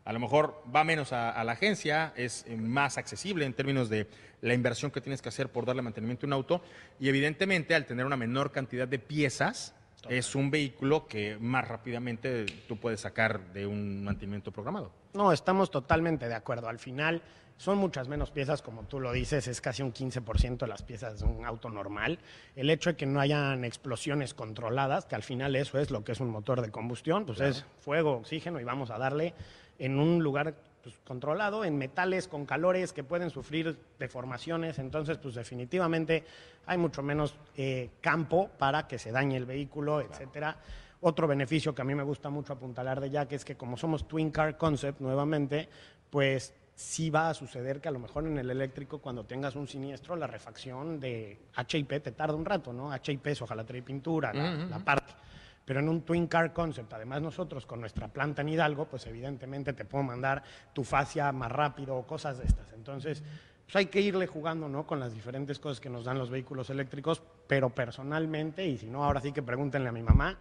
a lo mejor va menos a, a la agencia, es eh, más accesible en términos de la inversión que tienes que hacer por darle mantenimiento a un auto y evidentemente al tener una menor cantidad de piezas, es un vehículo que más rápidamente tú puedes sacar de un mantenimiento programado. No, estamos totalmente de acuerdo. Al final son muchas menos piezas, como tú lo dices, es casi un 15% de las piezas de un auto normal. El hecho de que no hayan explosiones controladas, que al final eso es lo que es un motor de combustión, pues es fuego, oxígeno y vamos a darle en un lugar pues, controlado, en metales con calores que pueden sufrir deformaciones. Entonces, pues definitivamente hay mucho menos eh, campo para que se dañe el vehículo, etcétera. Otro beneficio que a mí me gusta mucho apuntalar de Jack es que como somos Twin Car Concept nuevamente, pues sí va a suceder que a lo mejor en el eléctrico cuando tengas un siniestro la refacción de HIP te tarda un rato, ¿no? HIP es hojalatería y pintura, la, la parte. Pero en un Twin Car Concept, además nosotros con nuestra planta en Hidalgo, pues evidentemente te puedo mandar tu fascia más rápido o cosas de estas. Entonces, pues hay que irle jugando, ¿no? Con las diferentes cosas que nos dan los vehículos eléctricos, pero personalmente, y si no, ahora sí que pregúntenle a mi mamá,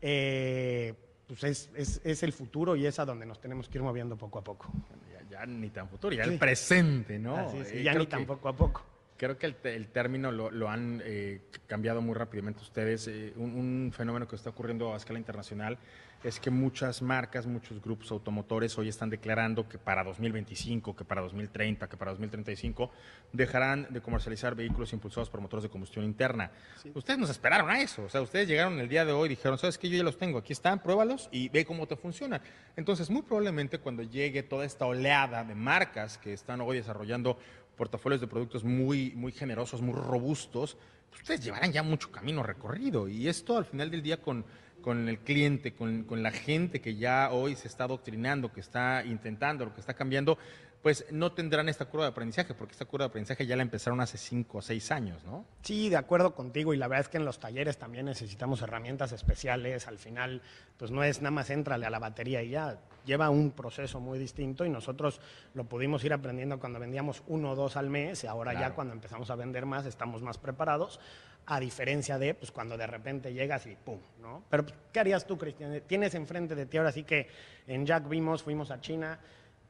eh, pues es, es, es el futuro y es a donde nos tenemos que ir moviendo poco a poco. Ya, ya ni tan futuro, ya el presente, ¿no? Así es, y Eh, ya ni que- tan poco a poco. Creo que el, término lo, lo han eh, cambiado muy rápidamente ustedes. Eh, un, un fenómeno que está ocurriendo a escala internacional es que muchas marcas, muchos grupos automotores hoy están declarando que para 2025, que para 2030, que para 2035 dejarán de comercializar vehículos impulsados por motores de combustión interna. Ustedes nos esperaron a eso. O sea, ustedes llegaron el día de hoy y dijeron, ¿sabes qué? Yo ya los tengo. Aquí están, pruébalos y ve cómo te funcionan. Entonces, muy probablemente cuando llegue toda esta oleada de marcas que están hoy desarrollando portafolios de productos muy, muy generosos, muy robustos, pues ustedes llevarán ya mucho camino recorrido. Y esto al final del día con, con el cliente, con, con la gente que ya hoy se está adoctrinando, que está intentando, lo que está cambiando, pues no tendrán esta curva de aprendizaje, porque esta curva de aprendizaje ya la empezaron hace cinco o seis años, ¿no? Sí, de acuerdo contigo y la verdad es que en los talleres también necesitamos herramientas especiales. Al final, pues no es nada más entrale a la batería y ya lleva un proceso muy distinto y nosotros lo pudimos ir aprendiendo cuando vendíamos uno o dos al mes y ahora Claro. ya cuando empezamos a vender más estamos más preparados. A diferencia de pues cuando de repente llegas y pum, ¿no? Pero pues, ¿qué harías tú, Cristian? Tienes enfrente de ti ahora sí que en Jack vimos, fuimos a China,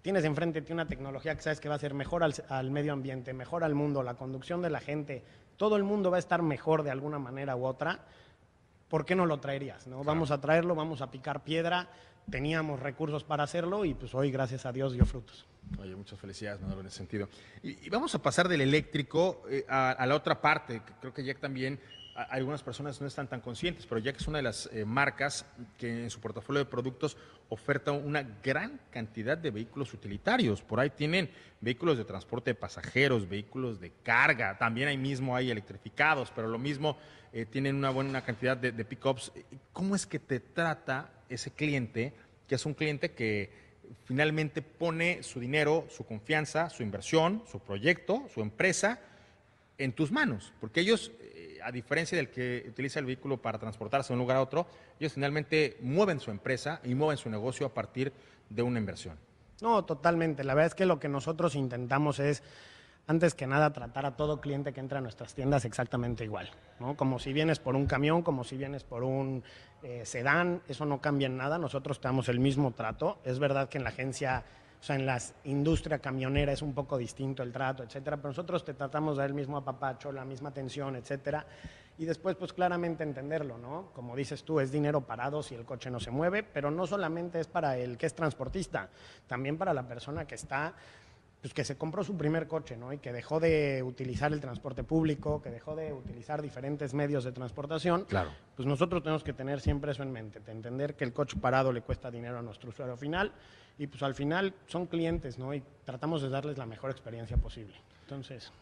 tienes enfrente de ti una tecnología que sabes que va a ser mejor al, al medio ambiente, mejor al mundo, la conducción de la gente, todo el mundo va a estar mejor de alguna manera u otra, ¿por qué no lo traerías? No? Vamos a traerlo, vamos a picar piedra, teníamos recursos para hacerlo y pues hoy, gracias a Dios, dio frutos. Oye, muchas felicidades, Manolo, en ese sentido. Y, y vamos a pasar del eléctrico eh, a, a la otra parte, que creo que Jack también, algunas personas no están tan conscientes, pero Jack es una de las eh, marcas que en su portafolio de productos oferta una gran cantidad de vehículos utilitarios. Por ahí tienen vehículos de transporte de pasajeros, vehículos de carga, también ahí mismo hay electrificados, pero lo mismo eh, tienen una buena cantidad de, de pickups. ¿Cómo es que te trata ese cliente, que es un cliente que finalmente pone su dinero, su confianza, su inversión, su proyecto, su empresa en tus manos, porque ellos, a diferencia del que utiliza el vehículo para transportarse de un lugar a otro, ellos finalmente mueven su empresa y mueven su negocio a partir de una inversión. No, totalmente. La verdad es que lo que nosotros intentamos es, antes que nada, tratar a todo cliente que entra a nuestras tiendas exactamente igual. ¿no? Como si vienes por un camión, como si vienes por un eh, sedán, eso no cambia en nada. Nosotros te damos el mismo trato. Es verdad que en la agencia, o sea, en la industria camionera es un poco distinto el trato, etcétera, pero nosotros te tratamos de el mismo apapacho, la misma atención, etcétera. Y después, pues claramente entenderlo, ¿no? Como dices tú, es dinero parado si el coche no se mueve, pero no solamente es para el que es transportista, también para la persona que está pues que se compró su primer coche, ¿no? Y que dejó de utilizar el transporte público, que dejó de utilizar diferentes medios de transportación. Claro. Pues nosotros tenemos que tener siempre eso en mente, de entender que el coche parado le cuesta dinero a nuestro usuario final y pues al final son clientes, ¿no? Y tratamos de darles la mejor experiencia posible. Entonces,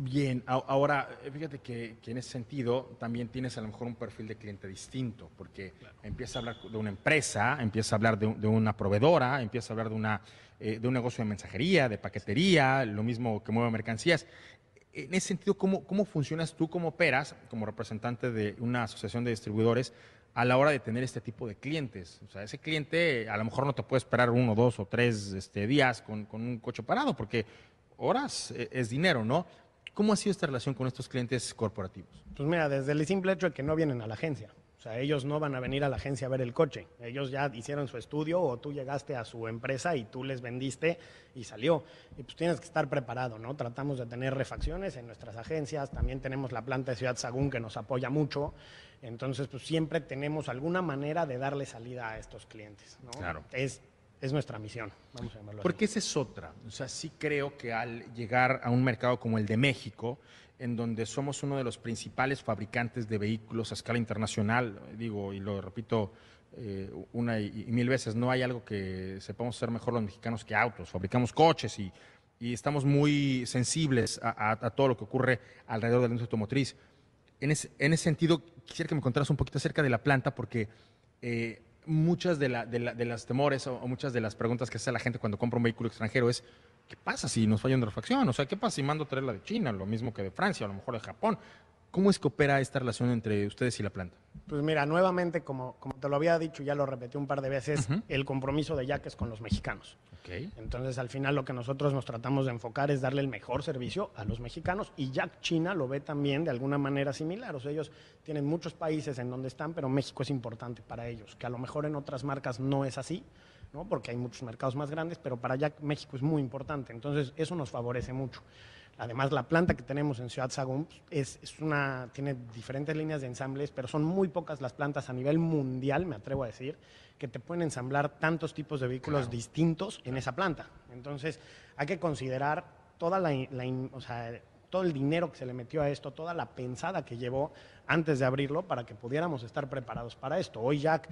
Bien, ahora eh, fíjate que, que en ese sentido también tienes a lo mejor un perfil de cliente distinto, porque empieza a hablar de una empresa, empieza a hablar de, de una proveedora, empieza a hablar de, una, eh, de un negocio de mensajería, de paquetería, lo mismo que mueve mercancías. En ese sentido, ¿cómo, ¿cómo funcionas tú, cómo operas como representante de una asociación de distribuidores a la hora de tener este tipo de clientes? O sea, ese cliente a lo mejor no te puede esperar uno, dos o tres este, días con, con un coche parado, porque horas eh, es dinero, ¿no? ¿Cómo ha sido esta relación con estos clientes corporativos? Pues mira, desde el simple hecho de que no vienen a la agencia. O sea, ellos no van a venir a la agencia a ver el coche. Ellos ya hicieron su estudio o tú llegaste a su empresa y tú les vendiste y salió. Y pues tienes que estar preparado, ¿no? Tratamos de tener refacciones en nuestras agencias. También tenemos la planta de Ciudad Sagún que nos apoya mucho. Entonces, pues siempre tenemos alguna manera de darle salida a estos clientes, ¿no? Claro. Es, es nuestra misión, vamos a llamarlo así. Porque esa es otra. O sea, sí creo que al llegar a un mercado como el de México, en donde somos uno de los principales fabricantes de vehículos a escala internacional, digo, y lo repito eh, una y, y mil veces, no hay algo que sepamos hacer mejor los mexicanos que autos. Fabricamos coches y, y estamos muy sensibles a, a- a todo lo que ocurre alrededor de la industria automotriz. En ese, en ese sentido, quisiera que me contaras un poquito acerca de la planta, porque eh, muchas de, la- de la- de las temores o, muchas de las preguntas que hace la gente cuando compra un vehículo extranjero es, ¿qué pasa si nos falla una refacción? O sea, ¿qué pasa si mando a traerla de China, lo mismo que de Francia, a lo mejor de Japón? ¿Cómo es que opera esta relación entre ustedes y la planta? Pues mira, nuevamente, como, como te lo había dicho, ya lo repetí un par de veces, el compromiso de Jack es con los mexicanos. Entonces, al final lo que nosotros nos tratamos de enfocar es darle el mejor servicio a los mexicanos y Jack China lo ve también de alguna manera similar. O sea, ellos tienen muchos países en donde están, pero México es importante para ellos, que a lo mejor en otras marcas no es así, ¿no? porque hay muchos mercados más grandes, pero para Jack México es muy importante. Entonces, eso nos favorece mucho. Además, la planta que tenemos en Ciudad Sagún pues, es, es una, tiene diferentes líneas de ensambles, pero son muy pocas las plantas a nivel mundial, me atrevo a decir, que te pueden ensamblar tantos tipos de vehículos distintos en esa planta. Entonces, hay que considerar toda la, o sea, todo el dinero que se le metió a esto, toda la pensada que llevó antes de abrirlo para que pudiéramos estar preparados para esto. Hoy, Jack,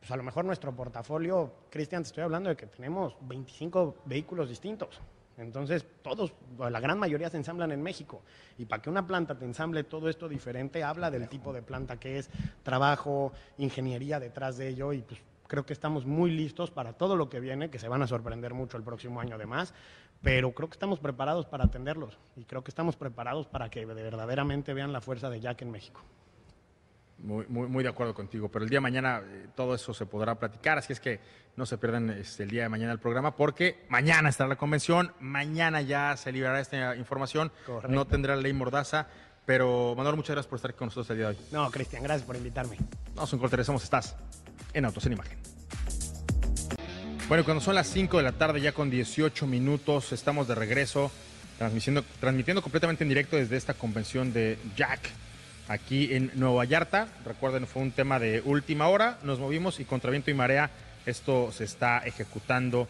pues a lo mejor nuestro portafolio, Cristian, te estoy hablando de que tenemos 25 vehículos distintos. Entonces, todos, la gran mayoría se ensamblan en México. Y para que una planta te ensamble todo esto diferente, habla del tipo de planta que es, trabajo, ingeniería detrás de ello. Y pues creo que estamos muy listos para todo lo que viene, que se van a sorprender mucho el próximo año además. Pero creo que estamos preparados para atenderlos. Y creo que estamos preparados para que de verdaderamente vean la fuerza de Jack en México. Muy, muy, muy de acuerdo contigo, pero el día de mañana eh, todo eso se podrá platicar, así es que no se pierdan este, el día de mañana el programa porque mañana estará la convención, mañana ya se liberará esta información, Correcto. no tendrá ley mordaza, pero Manuel, muchas gracias por estar con nosotros el día de hoy. No, Cristian, gracias por invitarme. Vamos a un corte, regresamos, estás en Autos en Imagen. Bueno, cuando son las 5 de la tarde, ya con 18 minutos, estamos de regreso, transmitiendo, transmitiendo completamente en directo desde esta convención de Jack, aquí en Nueva Vallarta. Recuerden, fue un tema de última hora, nos movimos y contra viento y marea, esto se está ejecutando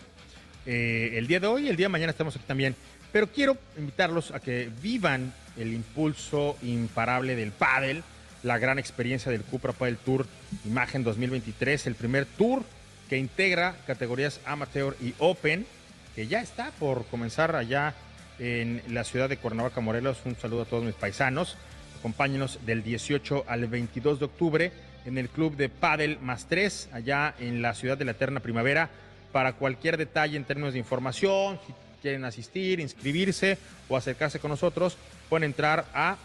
eh, el día de hoy, el día de mañana estamos aquí también. Pero quiero invitarlos a que vivan el impulso imparable del pádel, la gran experiencia del Cupra Padel Tour Imagen 2023, el primer tour que integra categorías amateur y open, que ya está por comenzar allá en la ciudad de Cuernavaca, Morelos. Un saludo a todos mis paisanos. Acompáñenos del 18 al 22 de octubre en el club de Padel más 3, allá en la ciudad de la Eterna Primavera. Para cualquier detalle en términos de información, si quieren asistir, inscribirse o acercarse con nosotros, pueden entrar a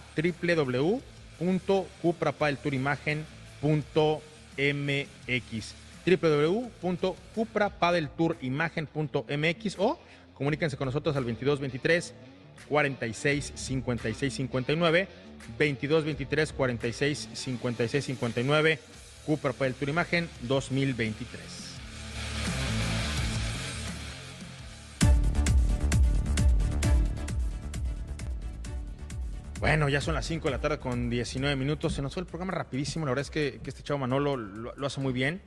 www.cuprapadeltourimagen.mx www.cuprapadeltourimagen.mx o comuníquense con nosotros al 2223 46 56 59 22 23 46 56 59 Cupra Imagen 2023 Bueno, ya son las 5 de la tarde con 19 minutos. Se nos fue el programa rapidísimo. La verdad es que, que este chavo Manolo lo, lo hace muy bien.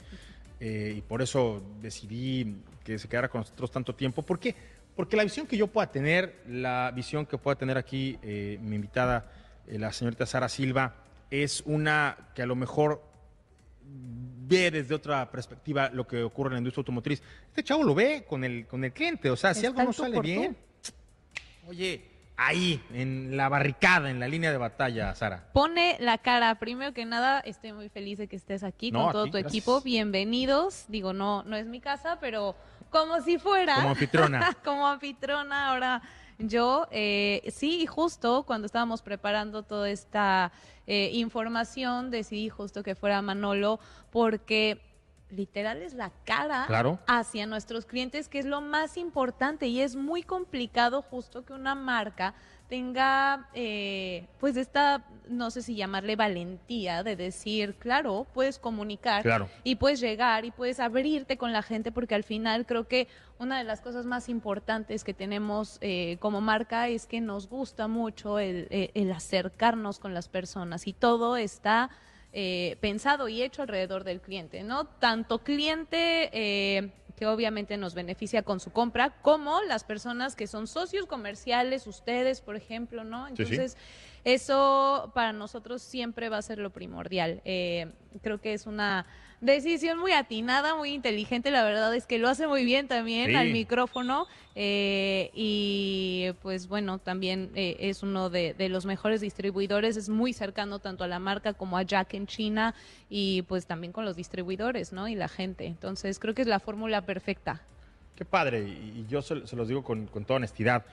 eh, y por eso decidí que se quedara con nosotros tanto tiempo. ¿Por qué? Porque la visión que yo pueda tener, la visión que pueda tener aquí eh, mi invitada, eh, la señorita Sara Silva, es una que a lo mejor ve desde otra perspectiva lo que ocurre en la industria automotriz. Este chavo lo ve con el, con el cliente, o sea, si Está algo no sale bien, oye, ahí, en la barricada, en la línea de batalla, Sara. Pone la cara. Primero que nada, estoy muy feliz de que estés aquí No, con todo aquí, tu gracias. equipo. Bienvenidos. Digo, no, no es mi casa, pero como si fuera. Como anfitriona. como anfitrona ahora yo. eh, sí, y justo cuando estábamos preparando toda esta eh, información, decidí justo que fuera Manolo porque literal es la cara Claro. hacia nuestros clientes, que es lo más importante y es muy complicado justo que una marca tenga eh, pues esta, no sé si llamarle valentía de decir, claro, puedes comunicar Claro. y puedes llegar y puedes abrirte con la gente porque al final creo que una de las cosas más importantes que tenemos eh, como marca es que nos gusta mucho el, el- el acercarnos con las personas y todo está eh, pensado y hecho alrededor del cliente, ¿no? Tanto cliente eh, que obviamente nos beneficia con su compra, como las personas que son socios comerciales, ustedes, por ejemplo, ¿no? Sí, sí. Eso para nosotros siempre va a ser lo primordial. Eh, creo que es una decisión muy atinada, muy inteligente. La verdad es que lo hace muy bien también Sí. al micrófono. eh, y pues bueno, también eh, es uno de, de los mejores distribuidores. Es muy cercano tanto a la marca como a Jack en China y pues también con los distribuidores, ¿no? Y la gente. Entonces creo que es la fórmula perfecta. Qué padre, y y yo se, se los digo con, con toda honestidad.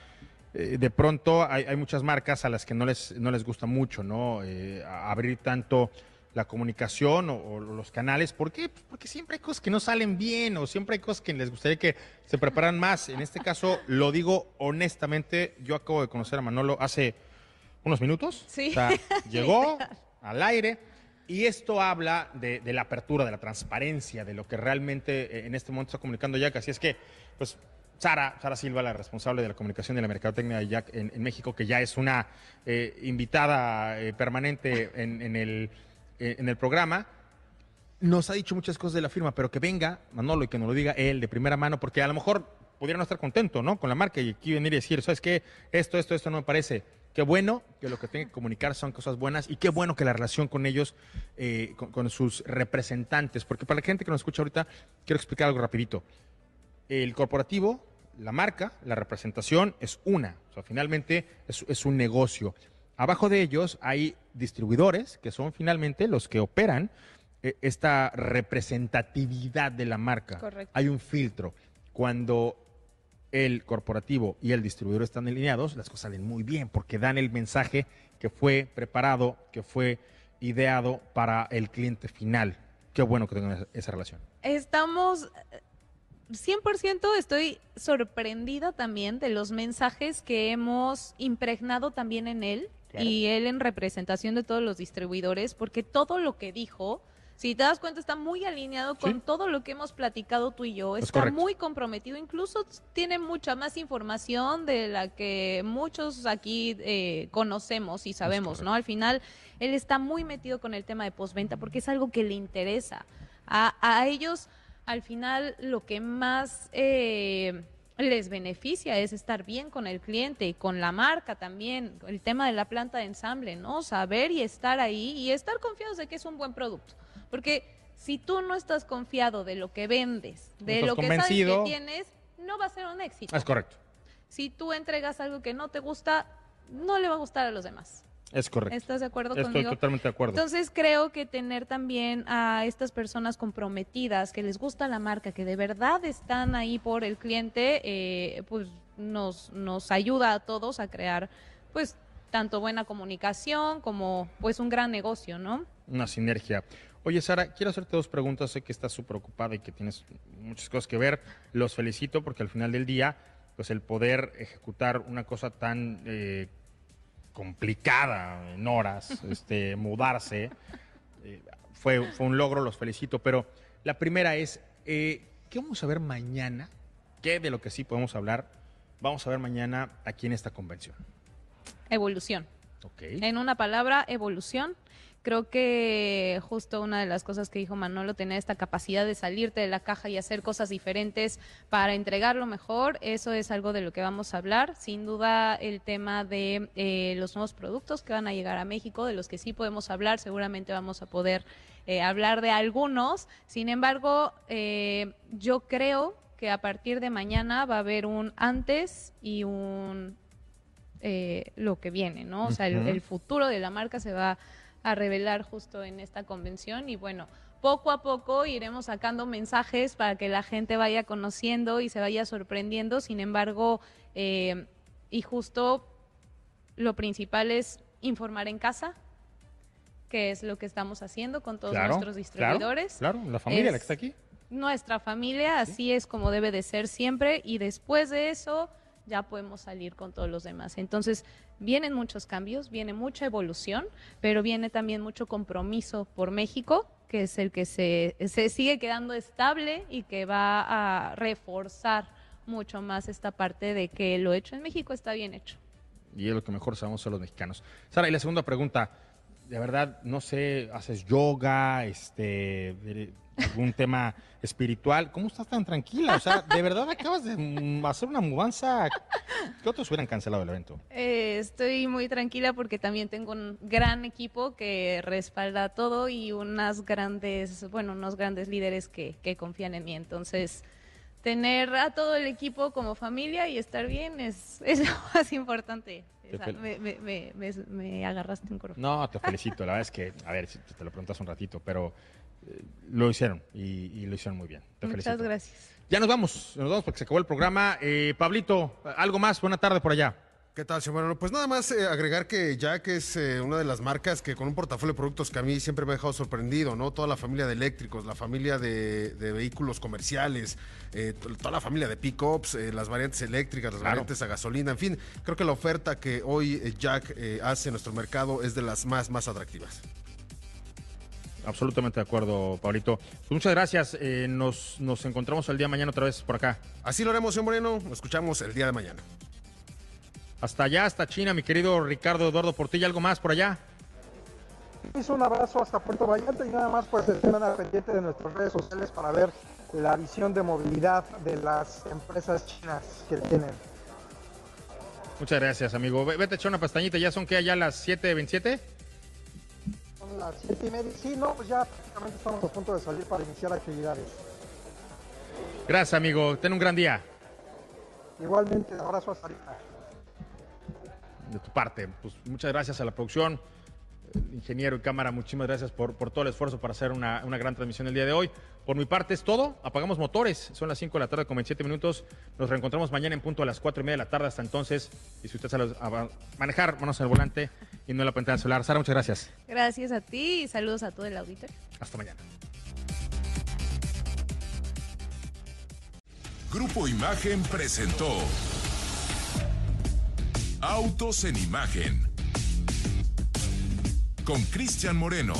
Eh, de pronto hay, hay muchas marcas a las que no les, no les gusta mucho, ¿no? Eh, abrir tanto la comunicación o, o los canales. ¿Por qué? Pues porque siempre hay cosas que no salen bien o siempre hay cosas que les gustaría que se prepararan más. En este caso, lo digo honestamente, yo acabo de conocer a Manolo hace unos minutos. Sí. O sea, llegó al aire. Y esto habla de, de la apertura, de la transparencia, de lo que realmente eh, en este momento está comunicando Jack. Así es que, pues, Sara, Sara Silva, la responsable de la comunicación de la mercadotecnia de en, México, que ya es una eh, invitada eh, permanente en, en el, eh, en el programa, nos ha dicho muchas cosas de la firma, pero que venga Manolo y que nos lo diga él de primera mano, porque a lo mejor pudiera no estar contento, ¿no? Con la marca y aquí venir y decir, ¿sabes qué? Esto, esto, esto no me parece. Qué bueno que lo que tenga que comunicar son cosas buenas y qué bueno que la relación con ellos, con, con sus representantes, porque para la gente que nos escucha ahorita, quiero explicar algo rapidito. El corporativo, la marca, la representación es una, o sea, finalmente es, es un negocio. Abajo de ellos hay distribuidores que son finalmente los que operan eh, esta representatividad de la marca. Correcto. Hay un filtro. Cuando el corporativo y el distribuidor están alineados, las cosas salen muy bien porque dan el mensaje que fue preparado, que fue ideado para el cliente final. Qué bueno que tengan esa- relación. Estamos 100% estoy sorprendida también de los mensajes que hemos impregnado también en él Claro. y él en representación de todos los distribuidores, porque todo lo que dijo, si te das cuenta, está muy alineado con Sí. todo lo que hemos platicado tú y yo. Es Está correcto. muy comprometido, incluso tiene mucha más información de la que muchos aquí eh, conocemos y sabemos. ¿no? Al final, él está muy metido con el tema de postventa porque es algo que le interesa. A, a ellos, al final, lo que más eh, les beneficia es estar bien con el cliente y con la marca también. El tema de la planta de ensamble, ¿no? Saber y estar ahí y estar confiados de que es un buen producto. Porque si tú no estás confiado de lo que vendes, de lo que sabes que tienes, no va a ser un éxito. Es correcto. Si tú entregas algo que no te gusta, no le va a gustar a los demás. Es correcto. ¿Estás de acuerdo Estoy conmigo? totalmente de acuerdo. Entonces creo que tener también a estas personas comprometidas, que les gusta la marca, que de verdad están ahí por el cliente, eh, pues nos, nos ayuda a todos a crear pues tanto buena comunicación como pues un gran negocio, ¿no? Una sinergia. Oye, Sara, quiero hacerte dos preguntas. Sé que estás súper ocupada y que tienes muchas cosas que ver. Los felicito porque al final del día, pues el poder ejecutar una cosa tan eh, complicada en horas, este, mudarse, eh, fue, fue un logro, los felicito. Pero la primera es, eh, ¿qué vamos a ver mañana? ¿Qué de lo que sí podemos hablar? Vamos a ver mañana aquí en esta convención. Evolución. Ok. En una palabra, evolución. Creo que justo una de las cosas que dijo Manolo, tener esta capacidad de salirte de la caja y hacer cosas diferentes para entregarlo mejor, eso es algo de lo que vamos a hablar. Sin duda el tema de eh, los nuevos productos que van a llegar a México, de los que sí podemos hablar, seguramente vamos a poder eh, hablar de algunos. Sin embargo, eh, yo creo que a partir de mañana va a haber un antes y un eh, lo que viene, ¿no? O sea, el, el futuro de la marca se va a revelar justo en esta convención y bueno, poco a poco iremos sacando mensajes para que la gente vaya conociendo y se vaya sorprendiendo. Sin embargo, eh, y justo lo principal es informar en casa, que es lo que estamos haciendo con todos Claro, nuestros distribuidores Claro, claro, la familia la que Es- está aquí. nuestra familia, así es como debe de ser siempre y después de eso ya podemos salir con todos los demás. Entonces, vienen muchos cambios, viene mucha evolución, pero viene también mucho compromiso por México, que es el que se, se sigue quedando estable y que va a reforzar mucho más esta parte de que lo hecho en México está bien hecho. Y es lo que mejor sabemos son los mexicanos. Sara, y la segunda pregunta. De verdad, no sé, haces yoga, este, algún tema espiritual. ¿Cómo estás tan tranquila? O sea, de verdad acabas de mm, hacer una mudanza. ¿Qué otros hubieran cancelado el evento? Eh, estoy muy tranquila porque también tengo un gran equipo que respalda todo y unas grandes, bueno, unos grandes líderes que, que confían en mí. Entonces, tener a todo el equipo como familia y estar bien es, es lo más importante. Esa- me, me- me- me- me agarraste un corro. No, te felicito. La verdad es que, a ver, si te lo preguntas un ratito, pero lo hicieron y, y lo hicieron muy bien. Te Muchas felicito. gracias. Ya nos vamos, nos vamos porque se acabó el programa. Eh, Pablito, algo más. Buena tarde por allá. ¿Qué tal, señor Moreno? Pues nada más eh, agregar que Jack es eh, una de las marcas que con un portafolio de productos que a mí siempre me ha dejado sorprendido, ¿no? Toda la familia de eléctricos, la familia de, de vehículos comerciales, eh, to- toda la familia de pick-ups, eh, las variantes eléctricas, las Claro. variantes a gasolina, en fin, creo que la oferta que hoy eh, Jack eh, hace en nuestro mercado es de las más, más atractivas. Absolutamente de acuerdo, Pablito. Pues muchas gracias. Eh, nos, nos encontramos el día de mañana otra vez por acá. Así lo haremos, señor Moreno. Nos escuchamos el día de mañana. Hasta allá, hasta China, mi querido Ricardo Eduardo Portilla. ¿Algo más por allá? Hizo un abrazo hasta Puerto Vallarta y nada más pues estén al pendiente de nuestras redes sociales para ver la visión de movilidad de las empresas chinas que tienen. Muchas gracias, amigo. Ve- Vete a echar una pestañita. ¿Ya son que allá las 7.27? Son las siete y media. Sí, no, pues ya prácticamente estamos a punto de salir para iniciar actividades. Gracias, amigo. Ten un gran día Igualmente, abrazo hasta ahorita. de tu parte. Pues muchas gracias a la producción, el ingeniero y cámara. Muchísimas gracias por, por todo el esfuerzo para hacer una, una gran transmisión el día de hoy. Por mi parte es todo. Apagamos motores. Son las 5 de la tarde con 27 minutos. Nos reencontramos mañana en punto a las 4 y media de la tarde. Hasta entonces, y si usted sabe a manejar, manos en el volante y no en la pantalla del celular. Sara, muchas gracias. Gracias a ti y saludos a todo el auditorio. Hasta mañana. Grupo Imagen presentó Autos en Imagen con Cristian Moreno.